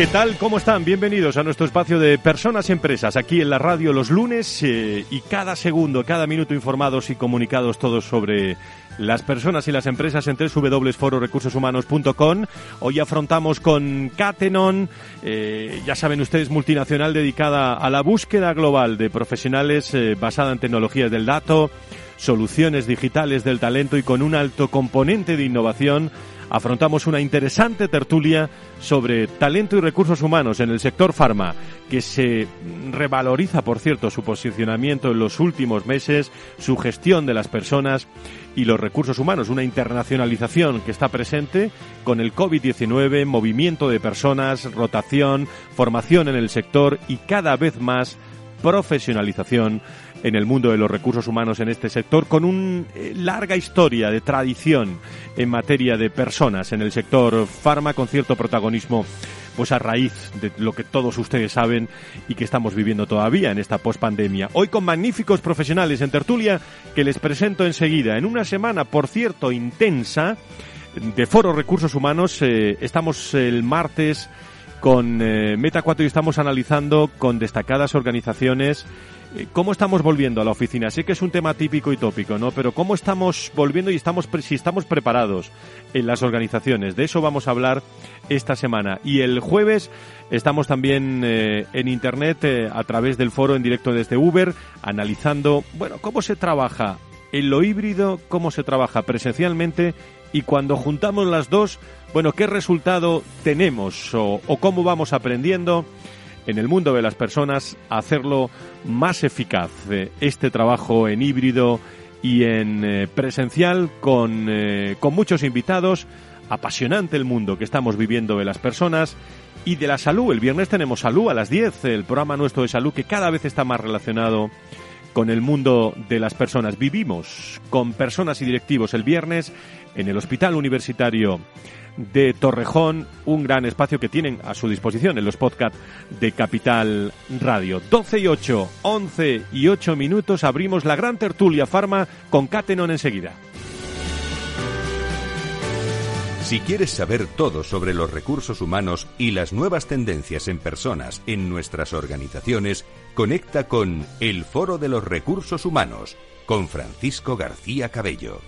¿Qué tal? ¿Cómo están? Bienvenidos a nuestro espacio de Personas y Empresas, aquí en la radio los lunes eh, y cada segundo, cada minuto informados y comunicados todos sobre las personas y las empresas en www.fororecursoshumanos.com. Hoy afrontamos con Catenon, eh, ya saben ustedes, multinacional dedicada a la búsqueda global de profesionales eh, basada en tecnologías del dato, soluciones digitales del talento y con un alto componente de innovación afrontamos una interesante tertulia sobre talento y recursos humanos en el sector farma, que se revaloriza, por cierto, su posicionamiento en los últimos meses, su gestión de las personas y los recursos humanos, una internacionalización que está presente con el COVID-19, movimiento de personas, rotación, formación en el sector y cada vez más profesionalización en el mundo de los recursos humanos en este sector, con una eh, larga historia de tradición en materia de personas en el sector farma, con cierto protagonismo pues a raíz de lo que todos ustedes saben y que estamos viviendo todavía en esta pospandemia. Hoy con magníficos profesionales en tertulia que les presento enseguida. En una semana, por cierto, intensa de Foro Recursos Humanos, eh, estamos el martes con eh, Meta 4 y estamos analizando con destacadas organizaciones ¿Cómo estamos volviendo a la oficina? Sé que es un tema típico y tópico, ¿no? Pero ¿cómo estamos volviendo y estamos si estamos preparados en las organizaciones? De eso vamos a hablar esta semana. Y el jueves estamos también eh, en internet eh, a través del foro en directo desde Uber analizando, bueno, cómo se trabaja en lo híbrido, cómo se trabaja presencialmente y cuando juntamos las dos, bueno, qué resultado tenemos o cómo vamos aprendiendo en el mundo de las personas hacerlo más eficaz. Eh, este trabajo en híbrido y en eh, presencial con, eh, con muchos invitados. Apasionante el mundo que estamos viviendo de las personas y de la salud. El viernes tenemos salud a las 10, el programa nuestro de salud que cada vez está más relacionado con el mundo de las personas. Vivimos con personas y directivos el viernes en el Hospital Universitario de Torrejón, un gran espacio que tienen a su disposición en los podcasts de Capital Radio. 12 y 8, 11 y 8 minutos, abrimos la gran tertulia Farma con Catenon enseguida. Si quieres saber todo sobre los recursos humanos y las nuevas tendencias en personas en nuestras organizaciones, conecta con El Foro de los Recursos Humanos con Francisco García Cabello.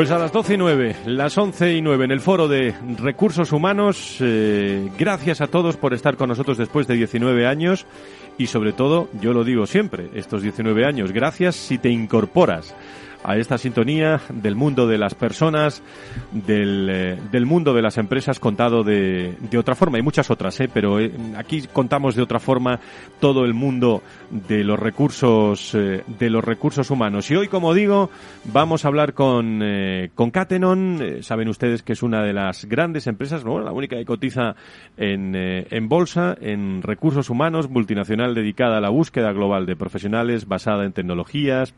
Pues a las 12 y 9, las 11 y 9 en el foro de recursos humanos. Eh, gracias a todos por estar con nosotros después de 19 años y sobre todo, yo lo digo siempre, estos 19 años, gracias si te incorporas a esta sintonía del mundo de las personas, del, eh, del mundo de las empresas contado de, de, otra forma. Hay muchas otras, ¿eh? pero eh, aquí contamos de otra forma todo el mundo de los recursos, eh, de los recursos humanos. Y hoy, como digo, vamos a hablar con, con Catenon. saben ustedes que es una de las grandes empresas, bueno, la única que cotiza en, en bolsa, en recursos humanos, multinacional dedicada a la búsqueda global de profesionales basada en tecnologías,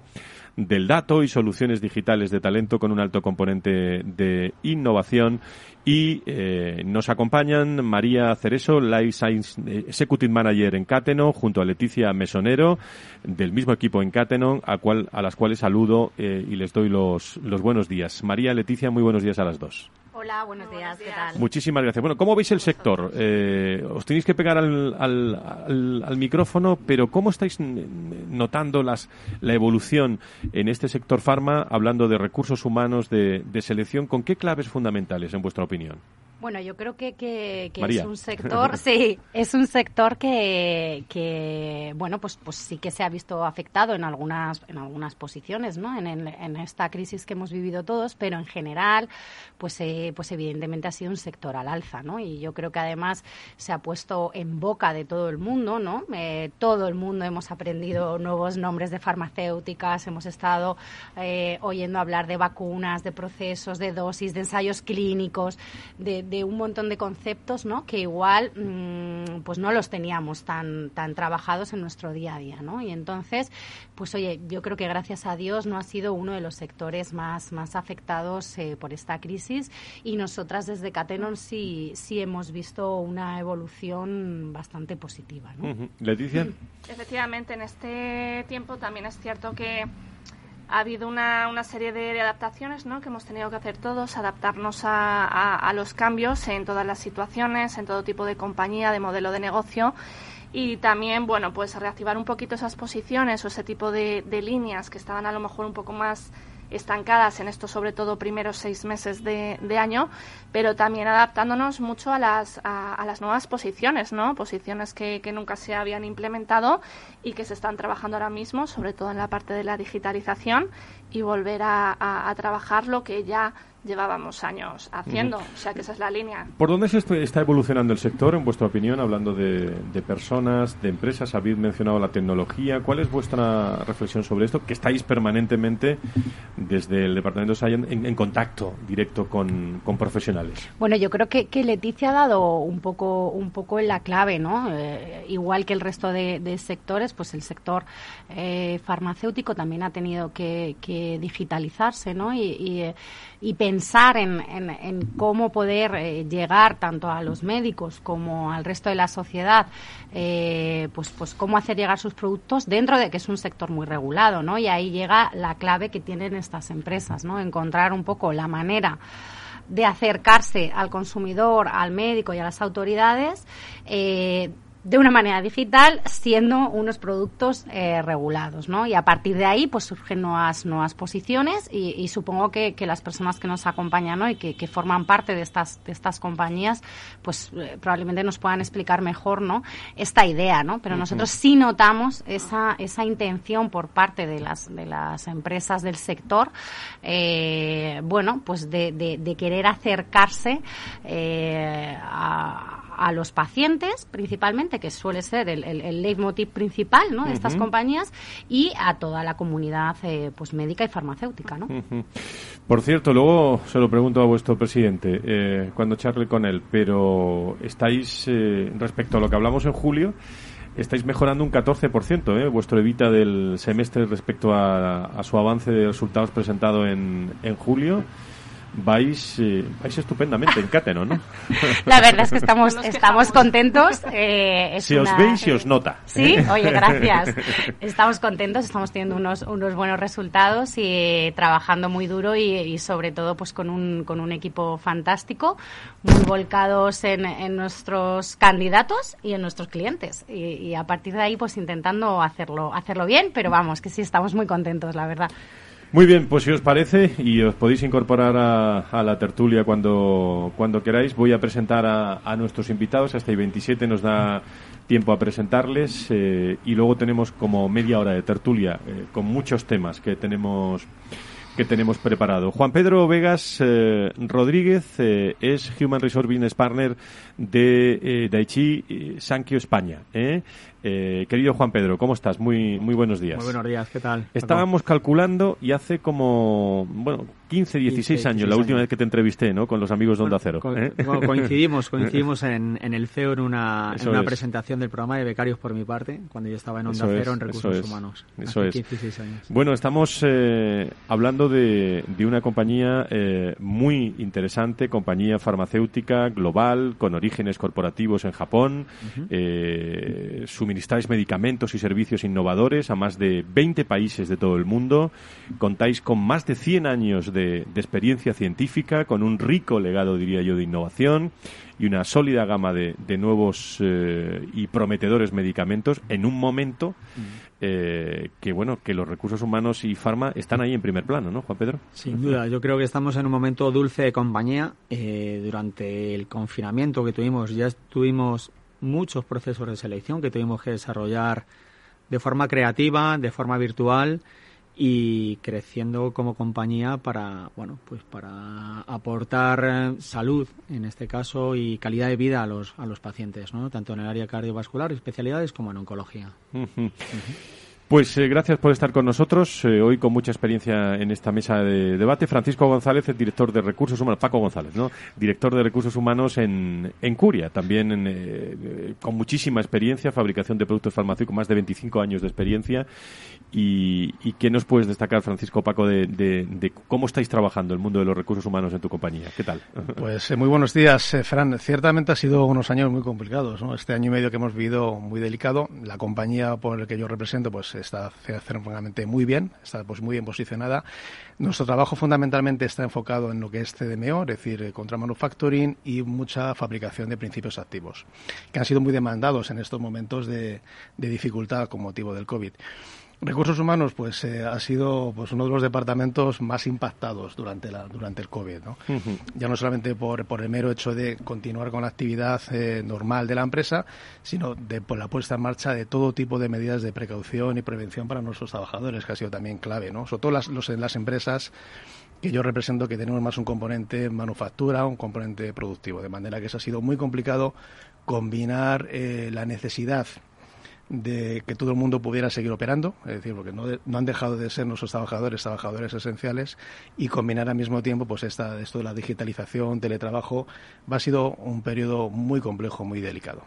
del dato y soluciones digitales de talento con un alto componente de innovación. Y eh, nos acompañan María Cereso, Life Science eh, Executive Manager en Cateno, junto a Leticia Mesonero, del mismo equipo en Cateno, a, cual, a las cuales saludo eh, y les doy los, los buenos días. María, Leticia, muy buenos días a las dos. Hola, buenos días, ¿qué tal? Muchísimas gracias. Bueno, ¿cómo veis el sector? Eh, os tenéis que pegar al, al, al, micrófono, pero ¿cómo estáis notando las, la evolución en este sector farma, hablando de recursos humanos, de, de selección? ¿Con qué claves fundamentales, en vuestra opinión? Bueno, yo creo que, que, que es un sector, sí, es un sector que, que, bueno, pues, pues sí que se ha visto afectado en algunas, en algunas posiciones, ¿no? En, en, en esta crisis que hemos vivido todos, pero en general, pues, eh, pues evidentemente ha sido un sector al alza, ¿no? Y yo creo que además se ha puesto en boca de todo el mundo, ¿no? Eh, todo el mundo hemos aprendido nuevos nombres de farmacéuticas, hemos estado eh, oyendo hablar de vacunas, de procesos, de dosis, de ensayos clínicos, de de un montón de conceptos ¿no? que igual mmm, pues no los teníamos tan, tan trabajados en nuestro día a día. ¿no? Y entonces, pues oye, yo creo que gracias a Dios no ha sido uno de los sectores más, más afectados eh, por esta crisis y nosotras desde Catenon sí, sí hemos visto una evolución bastante positiva. ¿no? Uh -huh. Leticia. Efectivamente, en este tiempo también es cierto que ha habido una, una serie de, adaptaciones ¿no? que hemos tenido que hacer todos, adaptarnos a, a, a, los cambios en todas las situaciones, en todo tipo de compañía, de modelo de negocio y también, bueno, pues reactivar un poquito esas posiciones o ese tipo de, de líneas que estaban a lo mejor un poco más estancadas en estos, sobre todo, primeros seis meses de, año, pero también adaptándonos mucho a las, a, a las nuevas posiciones, ¿no? Posiciones que, que, nunca se habían implementado y que se están trabajando ahora mismo, sobre todo en la parte de la digitalización, y volver a, a trabajar lo que ya llevábamos años haciendo. O sea que esa es la línea. ¿Por dónde se está evolucionando el sector, en vuestra opinión, hablando de, de, personas, de empresas? Habéis mencionado la tecnología. ¿Cuál es vuestra reflexión sobre esto? Que estáis permanentemente desde el Departamento de Science en, en contacto directo con, con, profesionales. Bueno, yo creo que, que, Leticia ha dado un poco, un poco en la clave, ¿no? Eh, igual que el resto de, de, sectores, pues el sector eh, farmacéutico también ha tenido que, que digitalizarse, ¿no? Y, y, pensar en, en, en cómo poder eh, llegar tanto a los médicos como al resto de la sociedad, eh, pues, pues cómo hacer llegar sus productos dentro de que es un sector muy regulado, ¿no? Y ahí llega la clave que tienen estas empresas, ¿no? Encontrar un poco la manera de acercarse al consumidor, al médico y a las autoridades eh, de una manera digital siendo unos productos eh, regulados, ¿no? Y a partir de ahí pues surgen nuevas nuevas posiciones y, y supongo que, que, las personas que nos acompañan ¿no? y que, que, forman parte de estas de estas compañías pues eh, probablemente nos puedan explicar mejor, ¿no? Esta idea, ¿no? Pero uh -huh. nosotros sí notamos esa esa intención por parte de las de las empresas del sector, eh, bueno, pues de, de, de querer acercarse eh, a a los pacientes, principalmente, que suele ser el, el, el leitmotiv principal ¿no? de uh -huh. estas compañías, y a toda la comunidad eh, pues médica y farmacéutica. ¿no? Uh -huh. Por cierto, luego se lo pregunto a vuestro presidente eh, cuando charle con él, pero estáis, eh, respecto a lo que hablamos en julio, estáis mejorando un 14%, ¿eh? vuestro evita del semestre respecto a, a su avance de resultados presentado en, en julio vais, eh, vais estupendamente en Cateno, ¿no? La verdad es que estamos, estamos contentos. Eh, es si una, os veis, si os nota. Sí, oye, gracias. Estamos contentos, estamos teniendo unos, unos buenos resultados y eh, trabajando muy duro y, y, sobre todo pues con un, con un equipo fantástico, muy volcados en, en nuestros candidatos y en nuestros clientes. Y, y a partir de ahí pues intentando hacerlo, hacerlo bien, pero vamos, que sí, estamos muy contentos, la verdad. Muy bien, pues si os parece y os podéis incorporar a, a la tertulia cuando, cuando queráis, voy a presentar a, a nuestros invitados. Hasta el 27 nos da tiempo a presentarles eh, y luego tenemos como media hora de tertulia eh, con muchos temas que tenemos que tenemos preparado. Juan Pedro Vegas eh, Rodríguez eh, es Human Resource Business Partner de eh, Daichi Sankyo España. ¿Eh? Eh, querido Juan Pedro, ¿cómo estás? Muy, muy buenos días. Muy buenos días, ¿qué tal? Estábamos calculando y hace como, bueno, 15, 16 años, la última vez que te entrevisté, ¿no? Con los amigos de Onda Cero. ¿eh? coincidimos, coincidimos en, el CEO en una, una presentación del programa de becarios por mi parte, cuando yo estaba en Onda Cero en Recursos Humanos. Eso es. Bueno, estamos eh, hablando de, de, una compañía eh, muy interesante, compañía farmacéutica global, con orígenes corporativos en Japón. Suministráis medicamentos y servicios innovadores a más de 20 países de todo el mundo. Contáis con más de 100 años de, experiencia científica, con un rico legado, diría yo, de innovación y una sólida gama de, nuevos eh, y prometedores medicamentos en un momento mm. eh, que, bueno, que los recursos humanos y farma están ahí en primer plano, ¿no, Juan Pedro? Sin duda, yo creo que estamos en un momento dulce de compañía. Eh, durante el confinamiento que tuvimos, ya tuvimos muchos procesos de selección que tuvimos que desarrollar de forma creativa, de forma virtual y creciendo como compañía para bueno pues para aportar eh, salud en este caso y calidad de vida a los a los pacientes no tanto en el área cardiovascular especialidades como en oncología pues eh, gracias por estar con nosotros eh, hoy con mucha experiencia en esta mesa de debate. Francisco González, el director de Recursos Humanos, Paco González, ¿no? Director de Recursos Humanos en, en Curia, también eh, con muchísima experiencia, fabricación de productos farmacéuticos, más de 25 años de experiencia. Y, y ¿qué nos puedes destacar, Francisco Paco, de, de, cómo estáis trabajando el mundo de los recursos humanos en tu compañía? ¿Qué tal? Pues muy buenos días, Fran. Ciertamente ha sido unos años muy complicados, ¿no? Este año y medio que hemos vivido muy delicado. La compañía por la que yo represento, pues está fenomenalmente muy bien, está pues muy bien posicionada. Nuestro trabajo fundamentalmente está enfocado en lo que es CDMO, es decir, eh, contra manufacturing y mucha fabricación de principios activos, que han sido muy demandados en estos momentos de dificultad con motivo del COVID. Recursos humanos, pues eh, ha sido pues uno de los departamentos más impactados durante la durante el COVID, ¿no? Ya no solamente por, por el mero hecho de continuar con la actividad eh, normal de la empresa, sino de por la puesta en marcha de todo tipo de medidas de precaución y prevención para nuestros trabajadores, que ha sido también clave, ¿no? Sobre todo las, los, las empresas que yo represento que tenemos más un componente manufactura, un componente productivo, de manera que eso ha sido muy complicado combinar eh, la necesidad de que todo el mundo pudiera seguir operando, es decir, porque no, no, han dejado de ser nuestros trabajadores, trabajadores esenciales, y combinar al mismo tiempo pues esta, esto de la digitalización, teletrabajo, va a sido un periodo muy complejo, muy delicado.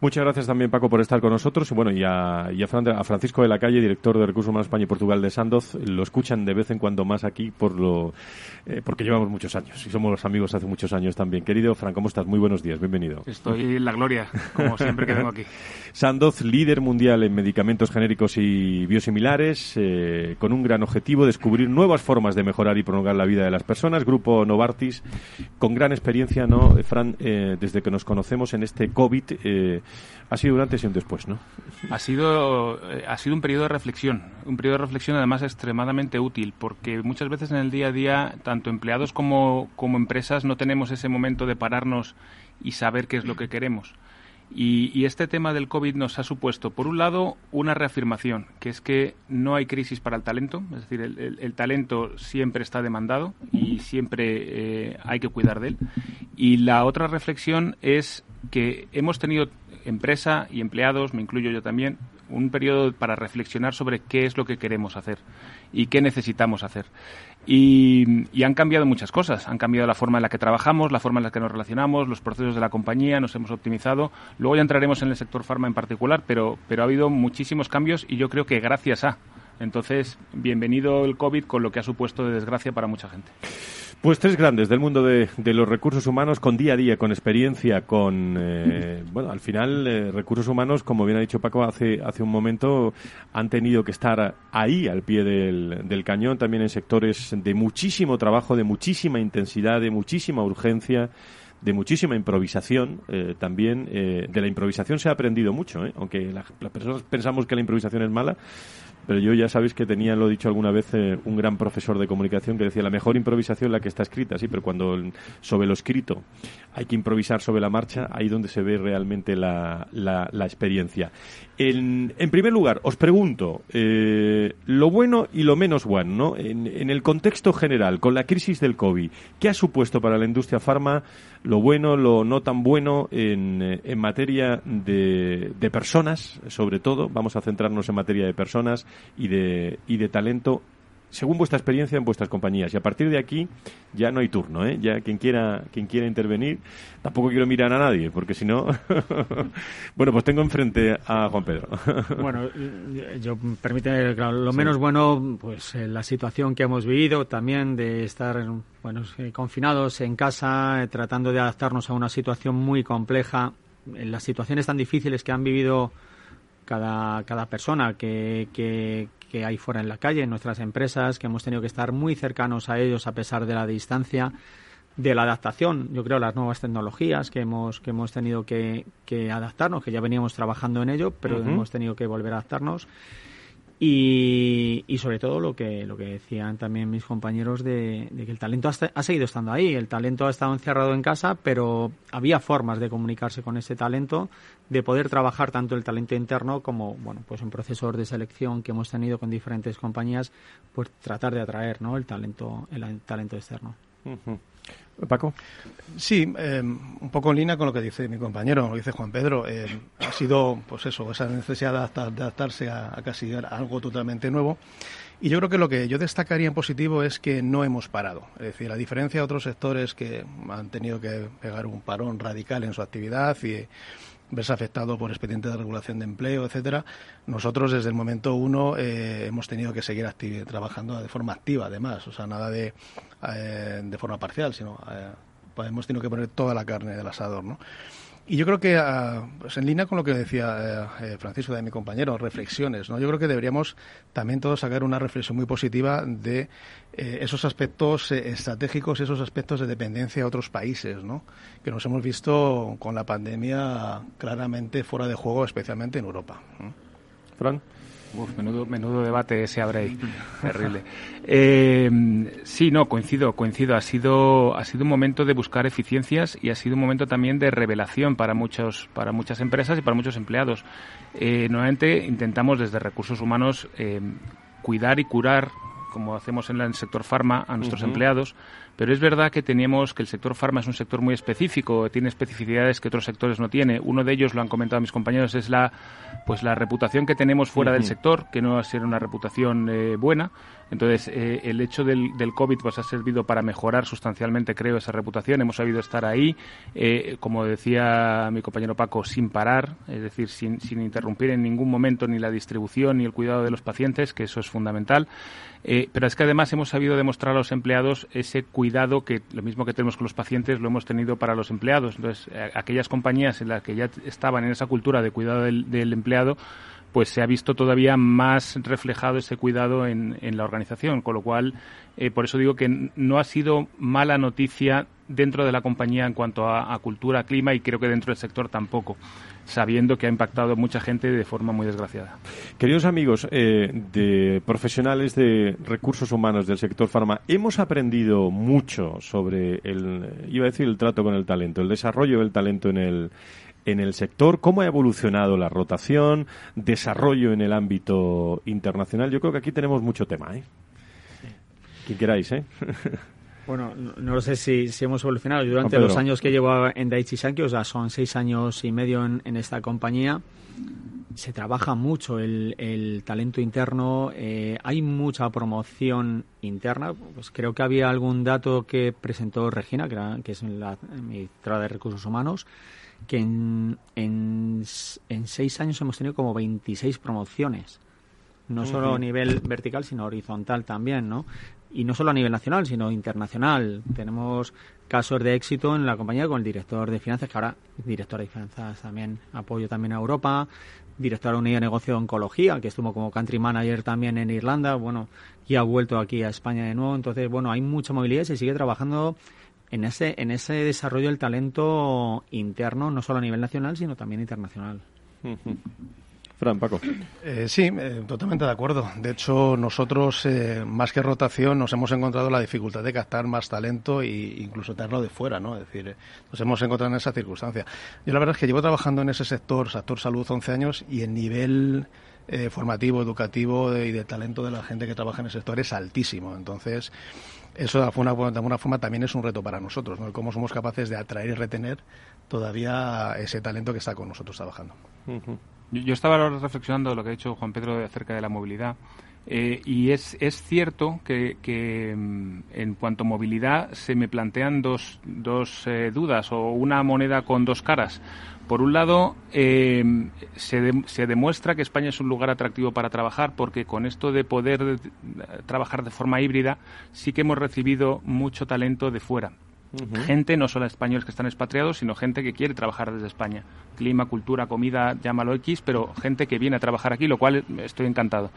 Muchas gracias también, Paco, por estar con nosotros. Y bueno, y a, a, Francisco de la Calle, director de Recursos Humanos España y Portugal de Sandoz, lo escuchan de vez en cuando más aquí por lo, eh, porque llevamos muchos años y somos los amigos hace muchos años también. Querido Fran, ¿cómo estás? Muy buenos días, bienvenido. Estoy en la gloria, como siempre que vengo aquí. Sandoz líder mundial en medicamentos genéricos y biosimilares, eh, con un gran objetivo, descubrir nuevas formas de mejorar y prolongar la vida de las personas. Grupo Novartis, con gran experiencia, ¿no? Fran, eh, desde que nos conocemos en este COVID, eh, ha sido un antes y un después, ¿no? Ha sido, ha sido un periodo de reflexión, un periodo de reflexión además extremadamente útil, porque muchas veces en el día a día, tanto empleados como, como empresas, no tenemos ese momento de pararnos y saber qué es lo que queremos. Y, este tema del COVID nos ha supuesto, por un lado, una reafirmación, que es que no hay crisis para el talento, es decir, el, talento siempre está demandado y siempre eh, hay que cuidar de él. Y la otra reflexión es que hemos tenido empresa y empleados, me incluyo yo también, un periodo para reflexionar sobre qué es lo que queremos hacer y qué necesitamos hacer. Y, han cambiado muchas cosas. Han cambiado la forma en la que trabajamos, la forma en la que nos relacionamos, los procesos de la compañía, nos hemos optimizado. Luego ya entraremos en el sector farma en particular, pero, pero ha habido muchísimos cambios y yo creo que gracias a. Entonces, bienvenido el COVID con lo que ha supuesto de desgracia para mucha gente. Pues tres grandes del mundo de, los recursos humanos con día a día, con experiencia, con, eh, bueno, al final eh, recursos humanos, como bien ha dicho Paco hace, hace un momento, han tenido que estar ahí al pie del, del cañón, también en sectores de muchísimo trabajo, de muchísima intensidad, de muchísima urgencia de muchísima improvisación eh, también. de la improvisación se ha aprendido mucho, aunque las personas pensamos que la improvisación es mala, pero yo ya sabéis que tenía, lo he dicho alguna vez, eh, un gran profesor de comunicación que decía la mejor improvisación es la que está escrita, sí, pero cuando sobre lo escrito hay que improvisar sobre la marcha, ahí donde se ve realmente la, la, experiencia. En, primer lugar, os pregunto, eh, lo bueno y lo menos bueno, ¿no? En, en, el contexto general, con la crisis del COVID, ¿qué ha supuesto para la industria farma lo bueno, lo no tan bueno en, eh, en materia de, de personas, sobre todo? Vamos a centrarnos en materia de personas y de, y de talento según vuestra experiencia en vuestras compañías. Y a partir de aquí ya no hay turno, ¿eh? Ya quien quiera, quien quiera intervenir, tampoco quiero mirar a nadie, porque si no... bueno, pues tengo enfrente a Juan Pedro. bueno, yo permíteme, lo menos bueno, pues eh, la situación que hemos vivido también de estar bueno, eh, confinados en casa, eh, tratando de adaptarnos a una situación muy compleja, en las situaciones tan difíciles que han vivido cada, cada persona que, que, que hay fuera en la calle, en nuestras empresas, que hemos tenido que estar muy cercanos a ellos a pesar de la distancia, de la adaptación, yo creo, las nuevas tecnologías que hemos, que hemos tenido que, que adaptarnos, que ya veníamos trabajando en ello, pero hemos tenido que volver a adaptarnos. Y, y, sobre todo lo que, lo que decían también mis compañeros de, que el talento ha, seguido estando ahí. El talento ha estado encerrado en casa, pero había formas de comunicarse con ese talento, de poder trabajar tanto el talento interno como, bueno, pues en procesos de selección que hemos tenido con diferentes compañías, pues tratar de atraer, ¿no? El talento, el talento externo. Paco. Sí, eh, un poco en línea con lo que dice mi compañero, lo dice Juan Pedro. Eh, ha sido, pues eso, esa necesidad de, adaptarse a, casi algo totalmente nuevo. Y yo creo que lo que yo destacaría en positivo es que no hemos parado. Es decir, a diferencia de otros sectores que han tenido que pegar un parón radical en su actividad y verse afectado por expedientes de regulación de empleo, etcétera. Nosotros desde el momento uno eh, hemos tenido que seguir trabajando de forma activa, además, o sea, nada de, eh, de forma parcial, sino eh, pues hemos tenido que poner toda la carne del asador, ¿no? Y yo creo que, ah, pues en línea con lo que decía eh, Francisco de mi compañero, reflexiones, ¿no? Yo creo que deberíamos también todos sacar una reflexión muy positiva de eh, esos aspectos eh, estratégicos, esos aspectos de dependencia a otros países, ¿no? Que nos hemos visto con la pandemia claramente fuera de juego, especialmente en Europa. Fran. Uf, menudo, menudo debate se abre ahí. Terrible. Eh, sí, no, coincido, coincido. Ha sido, ha sido un momento de buscar eficiencias y ha sido un momento también de revelación para muchos, para muchas empresas y para muchos empleados. Eh, nuevamente intentamos desde recursos humanos eh, cuidar y curar como hacemos en el sector farma, a nuestros empleados, pero es verdad que teníamos que el sector farma es un sector muy específico, tiene especificidades que otros sectores no tiene. Uno de ellos, lo han comentado mis compañeros, es la pues la reputación que tenemos fuera del sector, que no ha sido una reputación eh, buena. Entonces, eh, el hecho del, del, COVID pues, ha servido para mejorar sustancialmente, creo, esa reputación. Hemos sabido estar ahí, eh, como decía mi compañero Paco, sin parar, es decir, sin, sin interrumpir en ningún momento ni la distribución ni el cuidado de los pacientes, que eso es fundamental. Eh, pero es que además hemos sabido demostrar a los empleados ese cuidado que lo mismo que tenemos con los pacientes lo hemos tenido para los empleados. Entonces, eh, aquellas compañías en las que ya estaban en esa cultura de cuidado del, empleado, pues se ha visto todavía más reflejado ese cuidado en, la organización, con lo cual, eh, por eso digo que no ha sido mala noticia dentro de la compañía en cuanto a, a cultura, clima y creo que dentro del sector tampoco sabiendo que ha impactado a mucha gente de forma muy desgraciada. Queridos amigos eh, de profesionales de recursos humanos del sector farma, hemos aprendido mucho sobre el, iba a decir el trato con el talento, el desarrollo del talento en el en el sector, cómo ha evolucionado la rotación, desarrollo en el ámbito internacional. Yo creo que aquí tenemos mucho tema, ¿eh? Quien queráis, ¿eh? Bueno, no, lo sé si, si hemos evolucionado. Durante los años que llevo en Daiichi Sankyo, o sea, son seis años y medio en, esta compañía, se trabaja mucho el, el talento interno, eh, hay mucha promoción interna. Pues creo que había algún dato que presentó Regina, que, era, que es la ministra de Recursos Humanos, que en, en, en seis años hemos tenido como 26 promociones no solo a nivel vertical, sino horizontal también, ¿no? y no solo a nivel nacional, sino internacional. Tenemos casos de éxito en la compañía con el director de finanzas, que ahora director de finanzas también apoyo también a Europa, director de unidad de negocio de oncología, que estuvo como country manager también en Irlanda, bueno, y ha vuelto aquí a España de nuevo. Entonces, bueno, hay mucha movilidad y se sigue trabajando en ese, en ese desarrollo del talento interno, no solo a nivel nacional, sino también internacional. Paco. Eh, sí, eh, totalmente de acuerdo. De hecho, nosotros, eh, más que rotación, nos hemos encontrado la dificultad de captar más talento e incluso tenerlo de fuera, ¿no? Es decir, nos hemos encontrado en esa circunstancia. Yo la verdad es que llevo trabajando en ese sector, sector salud, 11 años y el nivel formativo, educativo y de talento de la gente que trabaja en el sector es altísimo. Entonces, eso de alguna, de alguna forma también es un reto para nosotros, ¿no? Cómo somos capaces de atraer y retener todavía ese talento que está con nosotros trabajando. Yo, estaba reflexionando lo que ha dicho Juan Pedro acerca de la movilidad. Eh, y es, es cierto que, mm, en cuanto a movilidad se me plantean dos, dos eh, dudas o una moneda con dos caras. Por un lado, eh, se, se, demuestra que España es un lugar atractivo para trabajar porque con esto de poder trabajar de forma híbrida sí que hemos recibido mucho talento de fuera. Gente, no solo españoles que están expatriados, sino gente que quiere trabajar desde España. Clima, cultura, comida, llámalo X, pero gente que viene a trabajar aquí, lo cual estoy encantado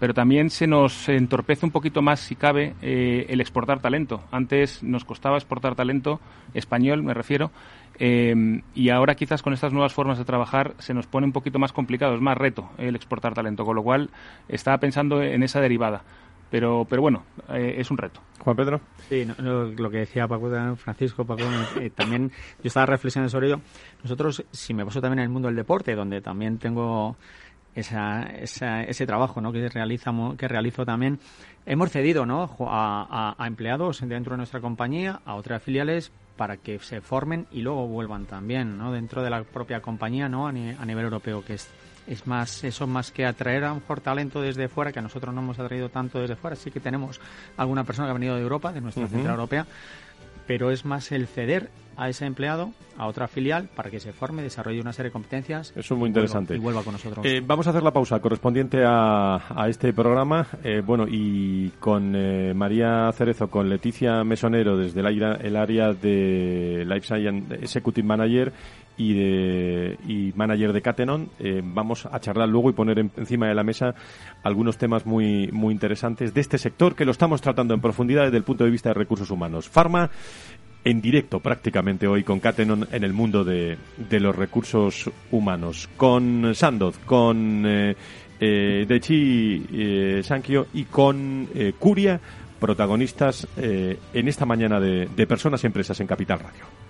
pero también se nos entorpece un poquito más, si cabe, eh, el exportar talento. Antes nos costaba exportar talento, español me refiero, eh, y ahora quizás con estas nuevas formas de trabajar se nos pone un poquito más complicado, es más reto el exportar talento, con lo cual estaba pensando en esa derivada. Pero, pero bueno, eh, es un reto. Juan Pedro. Sí, lo que decía Paco, Francisco, Paco, también yo estaba reflexionando sobre ello. Nosotros, si me paso también en el mundo del deporte, donde también tengo esa, ese trabajo ¿no? que, realizamos, que realizo también. Hemos cedido ¿no? a, empleados dentro de nuestra compañía, a otras filiales, para que se formen y luego vuelvan también ¿no? dentro de la propia compañía ¿no? a, nivel europeo, que es, es más eso más que atraer a un mejor talento desde fuera, que a nosotros no hemos atraído tanto desde fuera. Sí que tenemos alguna persona que ha venido de Europa, de nuestra central europea, pero es más el ceder a ese empleado a otra filial para que se forme, desarrolle una serie de competencias. Eso es muy interesante. Y vuelva, con nosotros. Eh, vamos a hacer la pausa correspondiente a, a este programa. Eh, bueno, y con eh, María Cerezo, con Leticia Mesonero desde el, el área de Life Science Executive Manager y, de, y manager de Catenon. vamos a charlar luego y poner encima de la mesa algunos temas muy, muy interesantes de este sector que lo estamos tratando en profundidad desde el punto de vista de recursos humanos. Pharma en directo prácticamente hoy con Catenon en el mundo de, de los recursos humanos. Con Sandoz, con eh, eh Dechi eh, Sankio y con eh, Curia, protagonistas en esta mañana de, de Personas y Empresas en Capital Radio.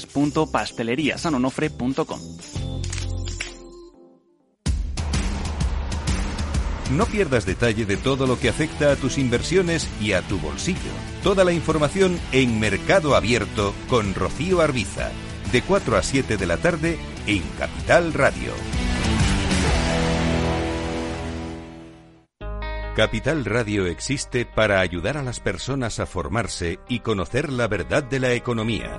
www.pasteleriasanonofre.com. No pierdas detalle de todo lo que afecta a tus inversiones y a tu bolsillo. Toda la información en Mercado Abierto con Rocío Arbiza, de 4 a 7 de la tarde en Capital Radio. Capital Radio existe para ayudar a las personas a formarse y conocer la verdad de la economía.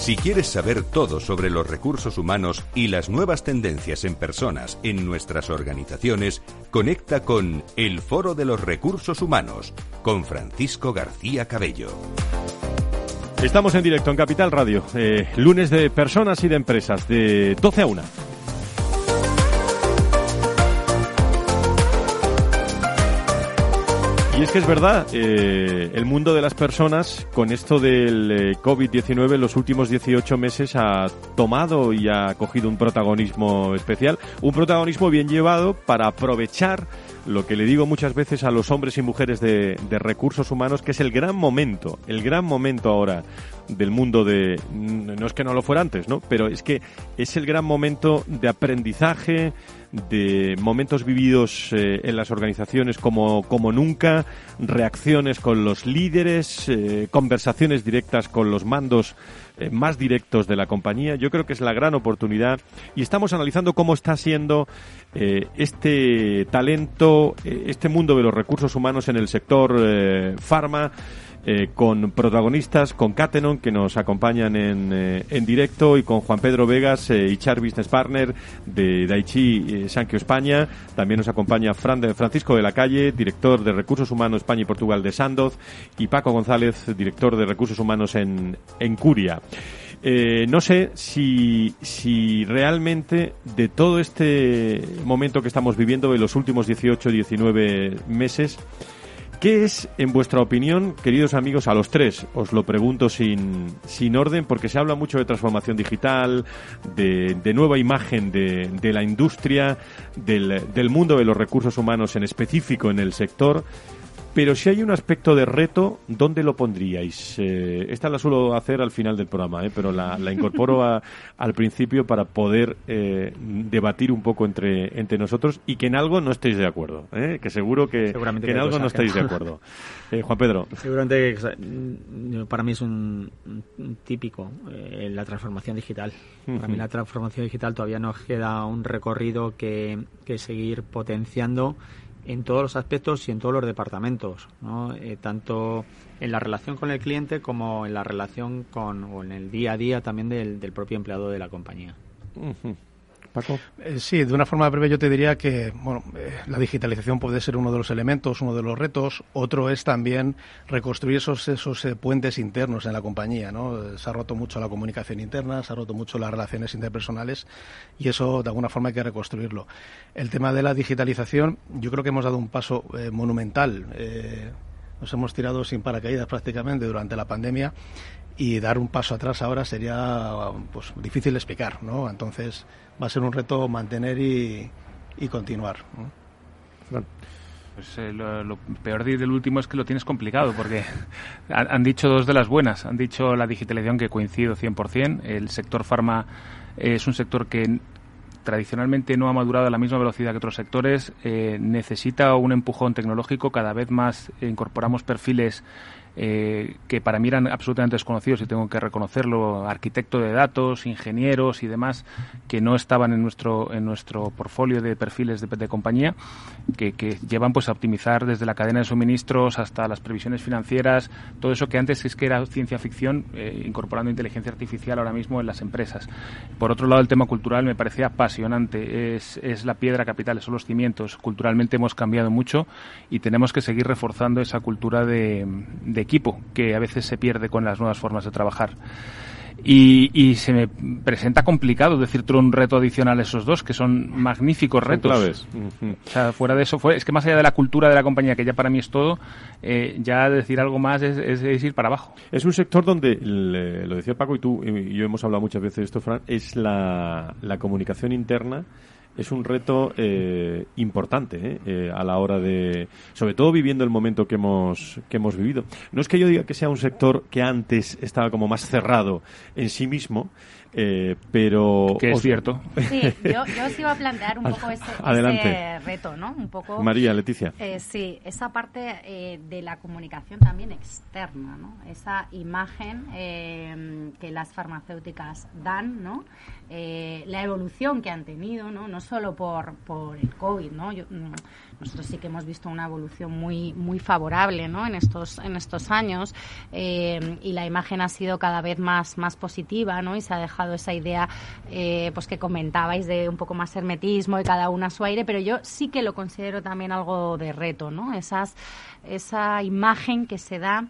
Si quieres saber todo sobre los recursos humanos y las nuevas tendencias en personas en nuestras organizaciones, conecta con El Foro de los Recursos Humanos con Francisco García Cabello. Estamos en directo en Capital Radio, eh, lunes de personas y de empresas, de 12 a 1. Y es que es verdad, eh, el mundo de las personas con esto del eh, COVID-19 en los últimos 18 meses ha tomado y ha cogido un protagonismo especial, un protagonismo bien llevado para aprovechar lo que le digo muchas veces a los hombres y mujeres de, de recursos humanos, que es el gran momento, el gran momento ahora del mundo de no es que no lo fuera antes, ¿no? Pero es que es el gran momento de aprendizaje, de momentos vividos eh, en las organizaciones como, como nunca, reacciones con los líderes, eh, conversaciones directas con los mandos eh, más directos de la compañía. Yo creo que es la gran oportunidad y estamos analizando cómo está siendo este talento, este mundo de los recursos humanos en el sector farma eh, con protagonistas, con Catenon, que nos acompañan en, eh, en directo, y con Juan Pedro Vegas, eh, Business Partner de Daichi eh, Sankyo España. También nos acompaña Fran de Francisco de la Calle, director de Recursos Humanos España y Portugal de Sandoz, y Paco González, director de Recursos Humanos en, en Curia. No sé si, si realmente de todo este momento que estamos viviendo, de los últimos 18, 19 meses, ¿Qué es, en vuestra opinión, queridos amigos, a los tres? Os lo pregunto sin, sin orden, porque se habla mucho de transformación digital, de, de nueva imagen de, de la industria, del, del mundo de los recursos humanos en específico en el sector. Pero si hay un aspecto de reto, ¿dónde lo pondríais? Eh, esta la suelo hacer al final del programa, ¿eh? pero la, la incorporo a- al principio para poder eh, debatir un poco entre, entre nosotros y que en algo no estéis de acuerdo. ¿eh? Que seguro que, en algo no estáis de acuerdo. Eh, Juan Pedro. Seguramente mm, para mí es un, un típico eh, la transformación digital. Para mí la transformación digital todavía nos queda un recorrido que, que seguir potenciando en todos los aspectos y en todos los departamentos, ¿no? Eh, tanto en la relación con el cliente como en la relación con o en el día a día también del, del propio empleado de la compañía. Eh, sí, de una forma breve yo te diría que bueno, eh, la digitalización puede ser uno de los elementos, uno de los retos. Otro es también reconstruir esos, esos eh, puentes internos en la compañía. ¿no? Se ha roto mucho la comunicación interna, se ha roto mucho las relaciones interpersonales y eso de alguna forma hay que reconstruirlo. El tema de la digitalización, yo creo que hemos dado un paso monumental. Nos hemos tirado sin paracaídas prácticamente durante la pandemia y dar un paso atrás ahora sería pues difícil de explicar, ¿no? Entonces va a ser un reto mantener y, y continuar. ¿no? Pues eh, lo, lo peor de- del último es que lo tienes complicado, porque han, han dicho dos de las buenas. Han dicho la digitalización, que coincido 100%. El sector farma es un sector que tradicionalmente no ha madurado a la misma velocidad que otros sectores. eh, necesita un empujón tecnológico. Cada vez más incorporamos perfiles eh, que para mí eran absolutamente desconocidos y tengo que reconocerlo, arquitecto de datos, ingenieros y demás, que no estaban en nuestro, en nuestro portfolio de perfiles de, de compañía, que, que llevan pues a optimizar desde la cadena de suministros hasta las previsiones financieras, todo eso que antes es que era ciencia ficción, eh, incorporando inteligencia artificial ahora mismo en las empresas. Por otro lado, el tema cultural me parecía apasionante, es, es la piedra capital, son los cimientos. Culturalmente hemos cambiado mucho y tenemos que seguir reforzando esa cultura de, de equipo que a veces se pierde con las nuevas formas de trabajar. Y, se me presenta complicado decirte un reto adicional a esos dos, que son magníficos retos. O sea, fuera de eso, fue, es que más allá de la cultura de la compañía, que ya para mí es todo, eh, ya decir algo más es, ir para abajo. Es un sector donde, lo decía Paco y tú y yo hemos hablado muchas veces de esto, Fran, es la, la comunicación interna es un reto eh, importante eh, eh, a la hora de, sobre todo viviendo el momento que hemos que hemos vivido. No es que yo diga que sea un sector que antes estaba como más cerrado en sí mismo, eh, pero que es cierto. Sí, yo, yo os iba a plantear un poco ese, reto, ¿no? Un poco. María, Leticia. Eh, sí, esa parte eh, de la comunicación también externa, ¿no? Esa imagen que las farmacéuticas dan, ¿no? la evolución que han tenido, ¿no? No solo por, por el COVID, ¿no? Yo, mm, nosotros sí que hemos visto una evolución muy muy favorable ¿no? en estos en estos años eh, y la imagen ha sido cada vez más más positiva ¿no? y se ha dejado esa idea eh, pues que comentabais de un poco más hermetismo y cada una a su aire pero yo sí que lo considero también algo de reto ¿no? esas esa imagen que se da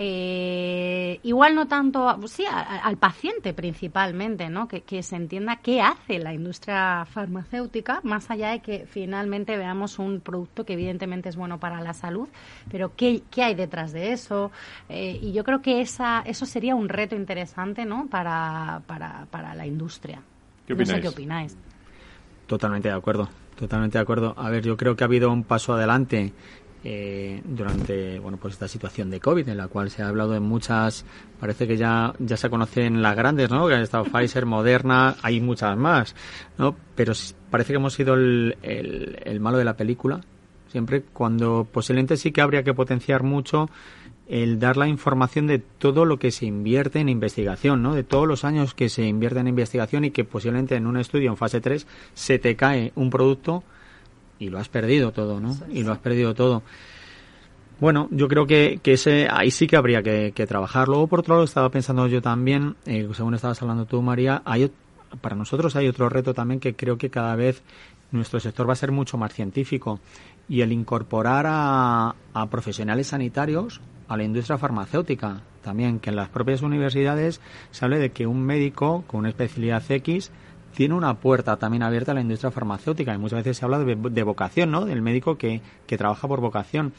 eh, igual no tanto, sí, al paciente principalmente, ¿no? Que, se entienda qué hace la industria farmacéutica, más allá de que finalmente veamos un producto que evidentemente es bueno para la salud, pero qué, qué hay detrás de eso. Eh, y yo creo que esa, eso sería un reto interesante, ¿no? Para, para, para la industria. ¿Qué opináis? No sé qué opináis. Totalmente de acuerdo, totalmente de acuerdo. A ver, yo creo que ha habido un paso adelante eh, durante bueno pues esta situación de COVID en la cual se ha hablado de muchas parece que ya ya se conocen las grandes no que han estado Pfizer Moderna hay muchas más no pero parece que hemos sido el, el, malo de la película siempre cuando posiblemente sí que habría que potenciar mucho el dar la información de todo lo que se invierte en investigación, ¿no? De todos los años que se invierte en investigación y que posiblemente en un estudio en fase 3 se te cae un producto y lo has perdido todo, ¿no? Y lo has perdido todo. Bueno, yo creo que, que ese, ahí sí que habría que, trabajar. Luego, por otro lado, estaba pensando yo también, eh, según estabas hablando tú, María, hay, para nosotros hay otro reto también que creo que cada vez nuestro sector va a ser mucho más científico y el incorporar a, a profesionales sanitarios a la industria farmacéutica también, que en las propias universidades se hable de que un médico con una especialidad X tiene una puerta también abierta a la industria farmacéutica. Y muchas veces se habla de, vocación, ¿no? Del médico que, que trabaja por vocación.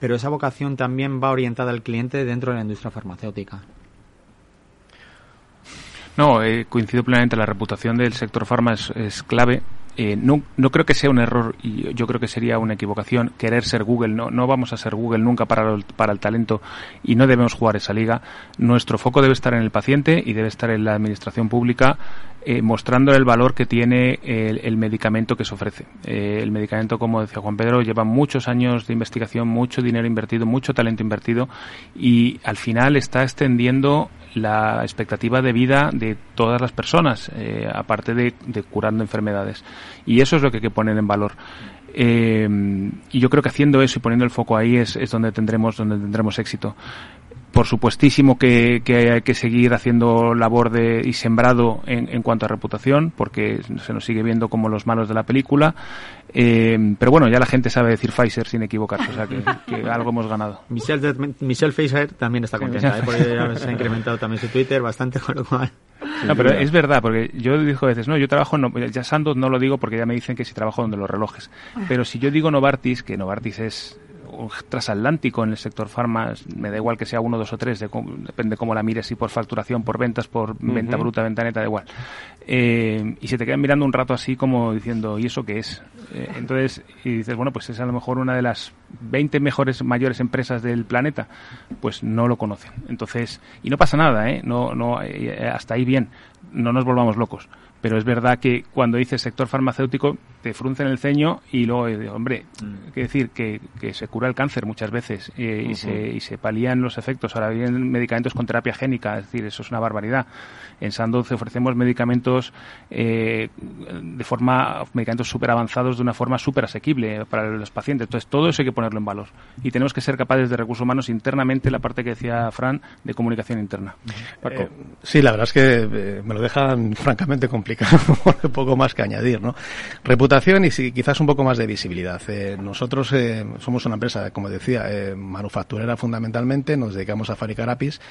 Pero esa vocación también va orientada al cliente dentro de la industria farmacéutica. No, eh, coincido plenamente. La reputación del sector farma es clave eh, no, no, creo que sea un error y yo creo que sería una equivocación querer ser Google. No, no vamos a ser Google nunca para el, para el talento y no debemos jugar esa liga. Nuestro foco debe estar en el paciente y debe estar en la administración pública eh, mostrando el valor que tiene el, medicamento que se ofrece. Eh, el medicamento, como decía Juan Pedro, lleva muchos años de investigación, mucho dinero invertido, mucho talento invertido y al final está extendiendo la expectativa de vida de todas las personas, eh, aparte de, curando enfermedades. Y eso es lo que hay que poner en valor. Eh, y yo creo que haciendo eso y poniendo el foco ahí es, es donde tendremos donde tendremos éxito por supuestísimo que, hay que seguir haciendo labor de, y sembrado en, en, cuanto a reputación, porque se nos sigue viendo como los malos de la película. Eh, pero bueno, ya la gente sabe decir Pfizer sin equivocarse, o sea que, algo hemos ganado. Michelle, Michelle Pfizer también está contenta, ¿eh? porque se ha incrementado también su Twitter bastante, con lo cual... No, pero es verdad, porque yo digo a veces, no, yo trabajo, no, ya Sandoz no lo digo porque ya me dicen que si trabajo donde los relojes. Pero si yo digo Novartis, que Novartis es transatlántico en el sector farma, me da igual que sea uno, dos o tres, depende cómo la mires, si por facturación, por ventas, por venta bruta, venta neta, da igual. Eh, y se te quedan mirando un rato así como diciendo, ¿y eso qué es? Eh, entonces, y dices, bueno, pues es a lo mejor una de las 20 mejores, mayores empresas del planeta, pues no lo conocen. Entonces, y no pasa nada, ¿eh? No, no, eh, hasta ahí bien, no nos volvamos locos pero es verdad que cuando dices sector farmacéutico te fruncen el ceño y luego, eh, hombre, mm. que decir que, que, se cura el cáncer muchas veces eh, y, se, y se palían los efectos. Ahora vienen medicamentos con terapia génica, es decir, eso es una barbaridad. En Sandoz ofrecemos medicamentos eh, de forma, medicamentos súper avanzados de una forma súper asequible para los pacientes. Entonces, todo eso hay que ponerlo en valor. Y tenemos que ser capaces de recursos humanos internamente, la parte que decía Fran, de comunicación interna. sí, la verdad es que me lo dejan francamente complicado poco más que añadir, ¿no? Reputación y quizás un poco más de visibilidad. Eh, nosotros eh, somos una empresa, como decía, eh, manufacturera fundamentalmente, nos dedicamos a fabricar APIs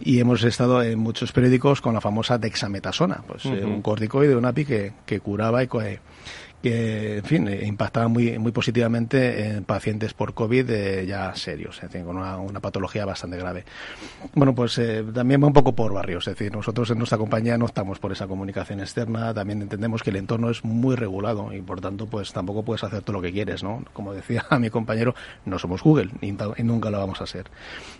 y hemos estado en muchos periódicos con la famosa dexametasona, pues eh, un corticoide, un API que, que curaba y que, que, en fin, eh, impactaba muy, muy positivamente en pacientes por COVID eh, ya serios, es decir, con una, patología bastante grave. Bueno, pues eh, también va un poco por barrios, es decir, nosotros en nuestra compañía no estamos por esa comunicación externa, también entendemos que el entorno es muy regulado y por tanto, pues tampoco puedes hacer todo lo que quieres, ¿no? Como decía mi compañero, no somos Google y, nunca lo vamos a ser.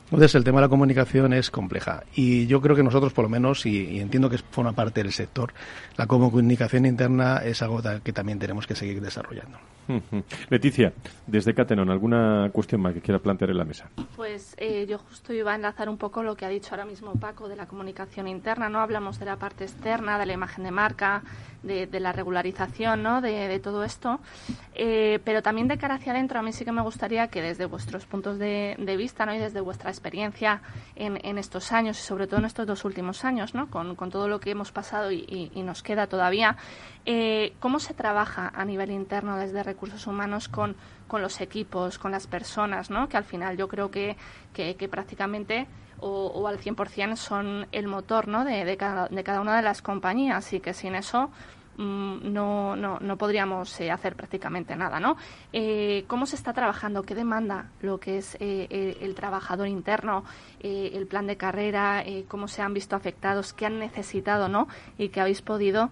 Entonces, el tema de la comunicación es compleja y yo creo que nosotros, por lo menos, y, y entiendo que forma parte del sector, la comunicación interna es algo que también tenemos que seguir desarrollando. Leticia, desde Catenon, ¿alguna cuestión más que quiera plantear en la mesa? Pues eh, yo justo iba a enlazar un poco lo que ha dicho ahora mismo Paco de la comunicación interna, ¿no? Hablamos de la parte externa, de la imagen de marca, de, la regularización, ¿no? De, todo esto, eh, pero también de cara hacia adentro, a mí sí que me gustaría que desde vuestros puntos de, vista, ¿no? Y desde vuestra experiencia en, estos años y sobre todo en estos dos últimos años, ¿no? Con, todo lo que hemos pasado y, nos queda todavía, eh, ¿cómo se trabaja a nivel interno desde recursos humanos con, con los equipos, con las personas, ¿no? que al final yo creo que, que, prácticamente o, o, al 100% son el motor ¿no? de, de, cada, de cada una de las compañías y que sin eso no, no, no podríamos eh, hacer prácticamente nada, ¿no? Eh, ¿Cómo se está trabajando? ¿Qué demanda lo que es eh, el trabajador interno, el plan de carrera, cómo se han visto afectados, qué han necesitado, ¿no? Y que habéis podido